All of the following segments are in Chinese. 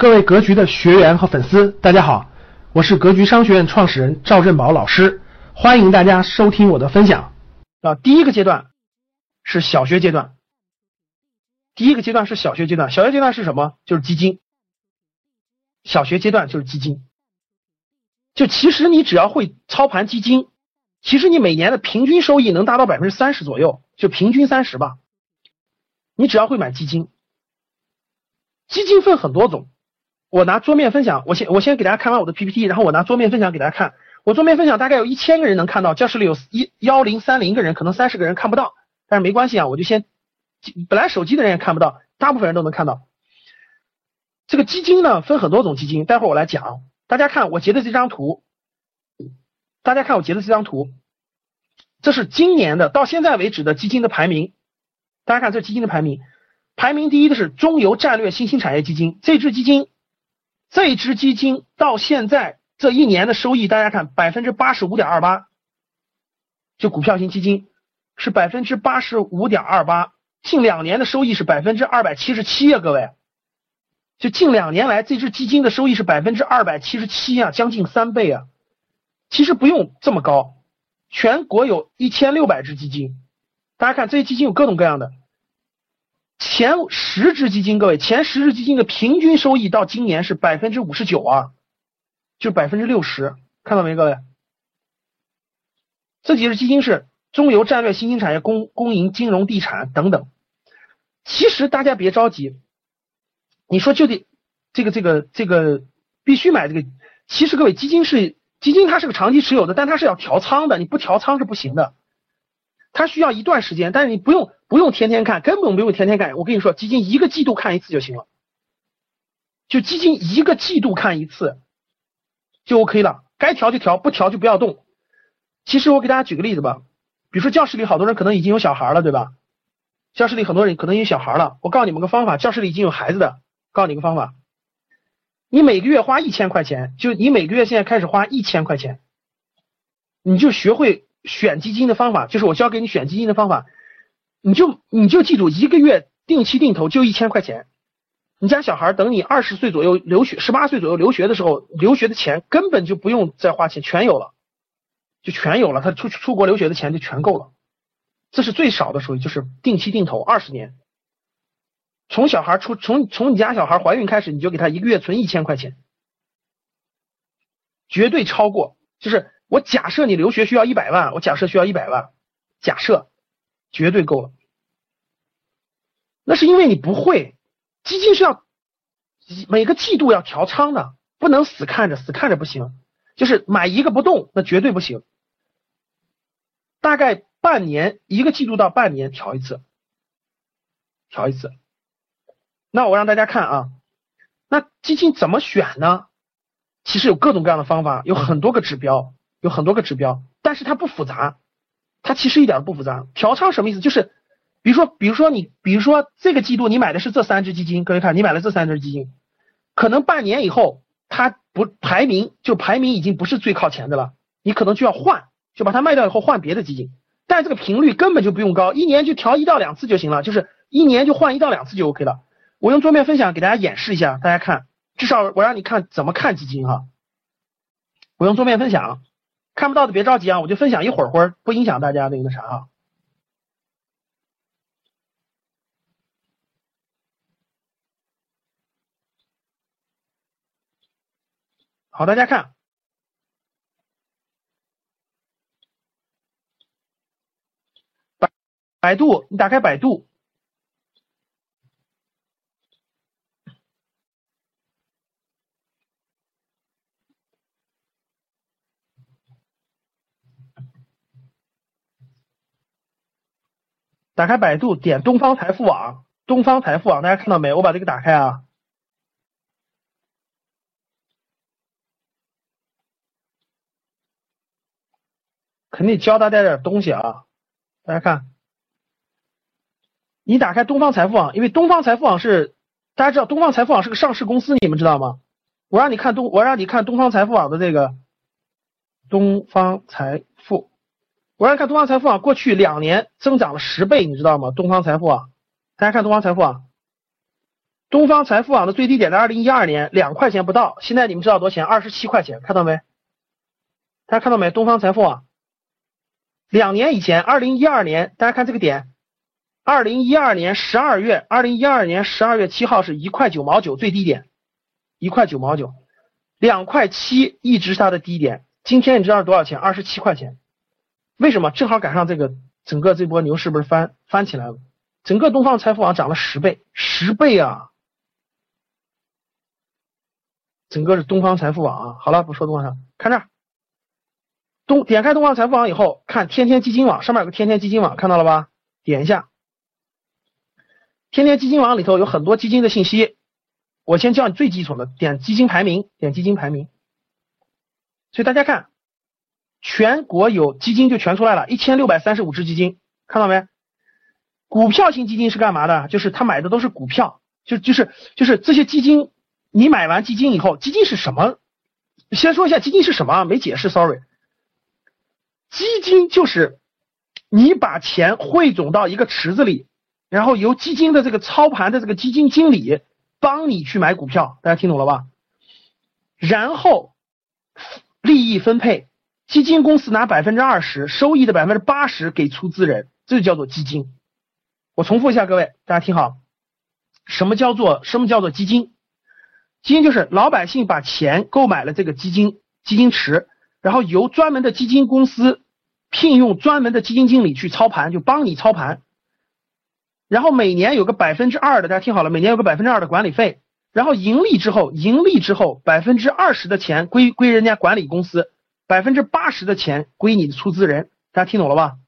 各位格局的学员和粉丝，大家好，我是格局商学院创始人赵振宝老师，欢迎大家收听我的分享。啊，第一个阶段是小学阶段，第一个阶段是小学阶段，小学阶段是什么？就是基金。小学阶段就是基金，就其实你只要会操盘基金，其实你每年的平均收益能达到百分之三十左右，就平均三十吧。你只要会买基金，基金分很多种。我拿桌面分享，我先我先给大家看完我的 PPT，然后我拿桌面分享给大家看。我桌面分享大概有一千个人能看到，教室里有一幺零三零个人，可能三十个人看不到，但是没关系啊，我就先本来手机的人也看不到，大部分人都能看到。这个基金呢分很多种基金，待会儿我来讲。大家看我截的这张图，大家看我截的这张图，这是今年的到现在为止的基金的排名。大家看这基金的排名，排名第一的是中油战略新兴产业基金。这支基金，这支基金到现在这一年的收益，大家看百分之八十五点二八，就股票型基金是百分之八十五点二八，近两年的收益是百分之二百七十七啊，各位。就近两年来，这支基金的收益是百分之二百七十七啊，将近三倍啊。其实不用这么高，全国有一千六百只基金，大家看这些基金有各种各样的。前十只基金，各位，前十只基金的平均收益到今年是百分之五十九啊，就百分之六十，看到没，各位？这几只基金是中油战略新兴产业、公公营金融地产等等。其实大家别着急。你说就得这个这个这个必须买这个，其实各位基金是基金，它是个长期持有的，但它是要调仓的，你不调仓是不行的，它需要一段时间，但是你不用不用天天看，根本不用天天看，我跟你说，基金一个季度看一次就行了，就基金一个季度看一次就 OK 了，该调就调，不调就不要动。其实我给大家举个例子吧，比如说教室里好多人可能已经有小孩了，对吧？教室里很多人可能有小孩了，我告诉你们个方法，教室里已经有孩子的。告诉你个方法，你每个月花一千块钱，就你每个月现在开始花一千块钱，你就学会选基金的方法，就是我教给你选基金的方法，你就你就记住一个月定期定投就一千块钱，你家小孩等你二十岁左右留学，十八岁左右留学的时候，留学的钱根本就不用再花钱，全有了，就全有了，他出出国留学的钱就全够了，这是最少的收益，就是定期定投二十年。从小孩出从从你家小孩怀孕开始，你就给他一个月存一千块钱，绝对超过。就是我假设你留学需要一百万，我假设需要一百万，假设绝对够了。那是因为你不会，基金是要每个季度要调仓的，不能死看着，死看着不行。就是买一个不动，那绝对不行。大概半年一个季度到半年调一次，调一次。那我让大家看啊，那基金怎么选呢？其实有各种各样的方法，有很多个指标，有很多个指标，但是它不复杂，它其实一点都不复杂。调仓什么意思？就是比如说，比如说你，比如说这个季度你买的是这三只基金，各位看，你买了这三只基金，可能半年以后它不排名就排名已经不是最靠前的了，你可能就要换，就把它卖掉以后换别的基金，但这个频率根本就不用高，一年就调一到两次就行了，就是一年就换一到两次就 OK 了。我用桌面分享给大家演示一下，大家看，至少我让你看怎么看基金哈。我用桌面分享，看不到的别着急啊，我就分享一会儿会儿，不影响大家那个啥啊。好，大家看，百百度，你打开百度。打开百度，点东方财富网。东方财富网，大家看到没？我把这个打开啊，肯定教大家点东西啊。大家看，你打开东方财富网，因为东方财富网是大家知道，东方财富网是个上市公司，你们知道吗？我让你看东，我让你看东方财富网的这个东方财富。我让看东方财富啊，过去两年增长了十倍，你知道吗？东方财富啊，大家看东方财富啊，东方财富网的最低点在二零一二年两块钱不到，现在你们知道多少钱？二十七块钱，看到没？大家看到没？东方财富网两年以前，二零一二年，大家看这个点，二零一二年十二月，二零一二年十二月七号是一块九毛九最低点，一块九毛九，两块七一直是它的低点。今天你知道是多少钱？二十七块钱。为什么？正好赶上这个整个这波牛市不是翻翻起来了？整个东方财富网涨了十倍，十倍啊！整个是东方财富网啊。好了，不说东方上，看这儿，东点开东方财富网以后，看天天基金网上面有个天天基金网，看到了吧？点一下，天天基金网里头有很多基金的信息。我先教你最基础的，点基金排名，点基金排名。所以大家看。全国有基金就全出来了，一千六百三十五只基金，看到没？股票型基金是干嘛的？就是他买的都是股票，就就是就是这些基金，你买完基金以后，基金是什么？先说一下基金是什么，没解释，sorry。基金就是你把钱汇总到一个池子里，然后由基金的这个操盘的这个基金经理帮你去买股票，大家听懂了吧？然后利益分配。基金公司拿百分之二十收益的百分之八十给出资人，这就叫做基金。我重复一下，各位大家听好，什么叫做什么叫做基金？基金就是老百姓把钱购买了这个基金基金池，然后由专门的基金公司聘用专门的基金经理去操盘，就帮你操盘。然后每年有个百分之二的，大家听好了，每年有个百分之二的管理费。然后盈利之后，盈利之后百分之二十的钱归归人家管理公司。百分之八十的钱归你的出资人，大家听懂了吧？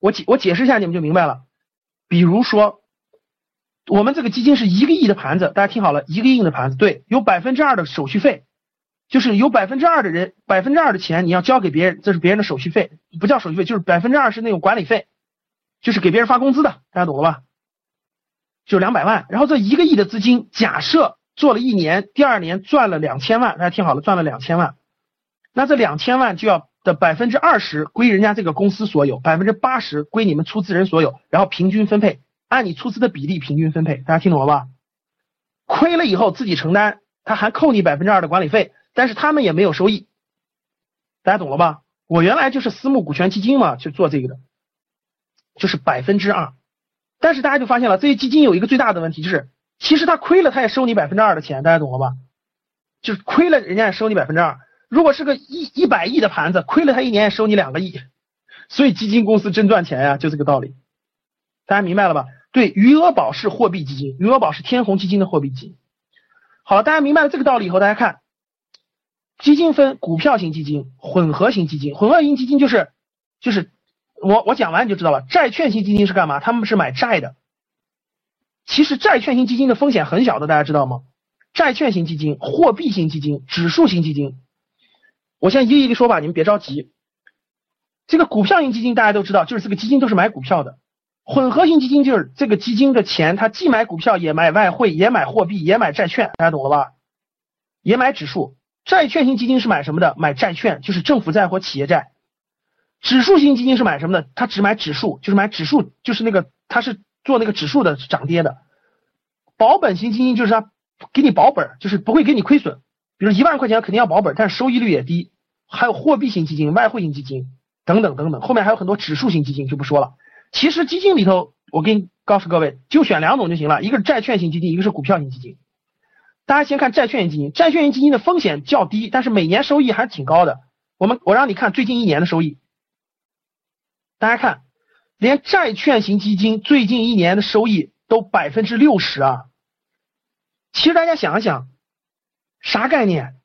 我解我解释一下，你们就明白了。比如说，我们这个基金是一个亿的盘子，大家听好了，一个亿的盘子，对，有百分之二的手续费，就是有百分之二的人，百分之二的钱你要交给别人，这是别人的手续费，不叫手续费，就是百分之二是那种管理费，就是给别人发工资的，大家懂了吧？就两百万，然后这一个亿的资金，假设做了一年，第二年赚了两千万，大家听好了，赚了两千万。那这两千万就要的百分之二十归人家这个公司所有，百分之八十归你们出资人所有，然后平均分配，按你出资的比例平均分配，大家听懂了吧？亏了以后自己承担，他还扣你百分之二的管理费，但是他们也没有收益，大家懂了吧？我原来就是私募股权基金嘛，去做这个的，就是百分之二，但是大家就发现了，这些基金有一个最大的问题，就是其实他亏了他也收你百分之二的钱，大家懂了吧？就是亏了人家也收你百分之二。如果是个一一百亿的盘子，亏了他一年收你两个亿，所以基金公司真赚钱呀，就这个道理，大家明白了吧？对，余额宝是货币基金，余额宝是天弘基金的货币基金。好了，大家明白了这个道理以后，大家看，基金分股票型基金、混合型基金，混合型基金就是就是我我讲完你就知道了。债券型基金是干嘛？他们是买债的。其实债券型基金的风险很小的，大家知道吗？债券型基金、货币型基金、指数型基金。我先一个一个说吧，你们别着急。这个股票型基金大家都知道，就是这个基金都是买股票的。混合型基金就是这个基金的钱，它既买股票，也买外汇，也买货币，也买债券，大家懂了吧？也买指数。债券型基金是买什么的？买债券，就是政府债或企业债。指数型基金是买什么的？它只买指数，就是买指数，就是那个它是做那个指数的涨跌的。保本型基金就是它给你保本，就是不会给你亏损。比如一万块钱肯定要保本，但是收益率也低。还有货币型基金、外汇型基金等等等等，后面还有很多指数型基金就不说了。其实基金里头，我给你告诉各位，就选两种就行了，一个是债券型基金，一个是股票型基金。大家先看债券型基金，债券型基金的风险较低，但是每年收益还是挺高的。我们我让你看最近一年的收益，大家看，连债券型基金最近一年的收益都百分之六十啊。其实大家想一想，啥概念？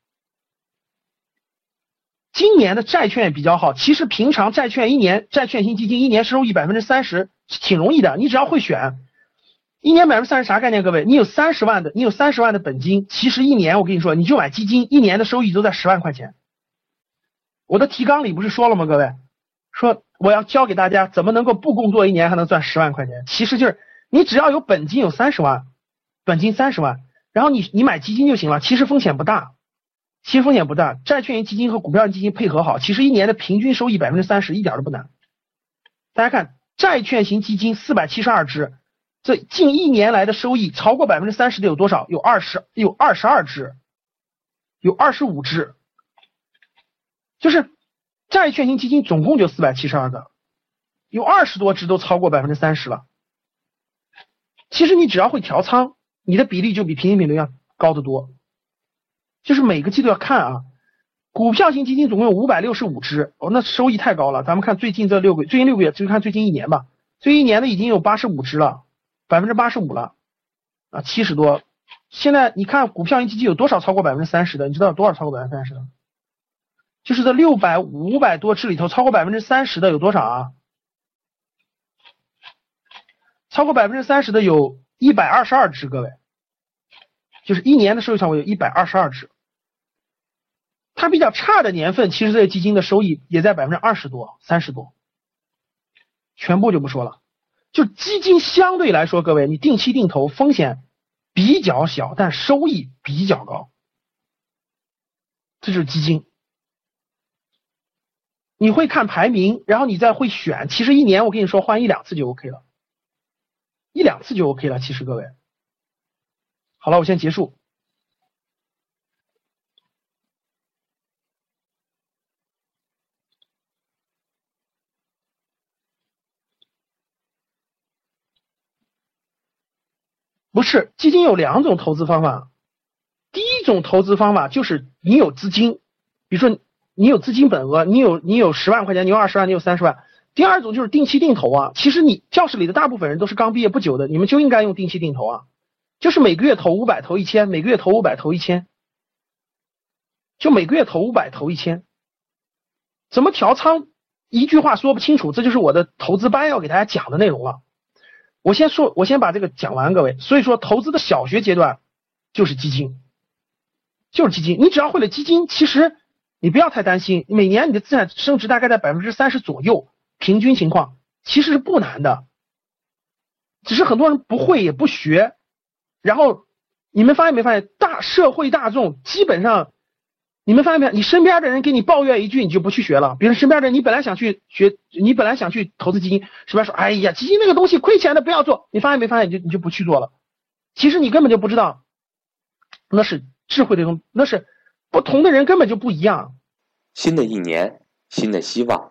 今年的债券比较好，其实平常债券一年债券型基金一年收益百分之三十挺容易的，你只要会选，一年百分之三十啥概念？各位，你有三十万的，你有三十万的本金，其实一年我跟你说，你就买基金，一年的收益都在十万块钱。我的提纲里不是说了吗？各位，说我要教给大家怎么能够不工作一年还能赚十万块钱，其实就是你只要有本金有三十万，本金三十万，然后你你买基金就行了，其实风险不大。其实风险不大，债券型基金和股票型基金配合好，其实一年的平均收益百分之三十，一点都不难。大家看，债券型基金四百七十二只，这近一年来的收益超过百分之三十的有多少？有二十，有二十二只，有二十五只，就是债券型基金总共就四百七十二个，有二十多只都超过百分之三十了。其实你只要会调仓，你的比例就比平均比例要高得多。就是每个季度要看啊，股票型基金总共有五百六十五只，哦，那收益太高了。咱们看最近这六个，最近六个月就看最近一年吧，最近一年的已经有八十五只了。百分之八十五了，啊，七十多。现在你看股票型基金有多少超过百分之三十的？你知道有多少超过百分之三十的？就是这六百五百多只里头，超过百分之三十的有多少啊？超过百分之三十的有一百二十二只，各位，就是一年的收益超过有一百二十二只。它比较差的年份，其实这些基金的收益也在百分之二十多、三十多。全部就不说了。就基金相对来说，各位，你定期定投风险比较小，但收益比较高，这就是基金。你会看排名，然后你再会选，其实一年我跟你说换一两次就 OK 了，两次就 OK 了。其实各位，好了，我先结束。不是基金有两种投资方法，第一种投资方法就是你有资金，比如说你有资金本额，你有你有十万块钱，你有二十万，你有三十万。第二种就是定期定投啊，其实你教室里的大部分人都是刚毕业不久的，你们就应该用定期定投啊，就是每个月投五百，投一千，每个月投五百，投一千，就每个月投五百，投一千。怎么调仓？一句话说不清楚，这就是我的投资班要给大家讲的内容了。我先说，我先把这个讲完，各位。所以说，投资的小学阶段就是基金，就是基金。你只要会了基金，其实你不要太担心，每年你的资产升值大概在百分之三十左右，平均情况其实是不难的。只是很多人不会也不学，然后你们发现没发现，大社会大众基本上。你们发现没？你身边的人给你抱怨一句，你就不去学了。比如身边的人，你本来想去学，你本来想去投资基金，身边说：“哎呀，基金那个东西亏钱的，不要做。”你发现没发现？你就你就不去做了。其实你根本就不知道，那是智慧的东，那是不同的人根本就不一样。新的一年，新的希望。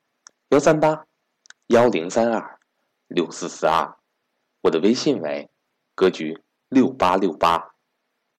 幺三八幺零三二六四四二，我的微信为格局六八六八。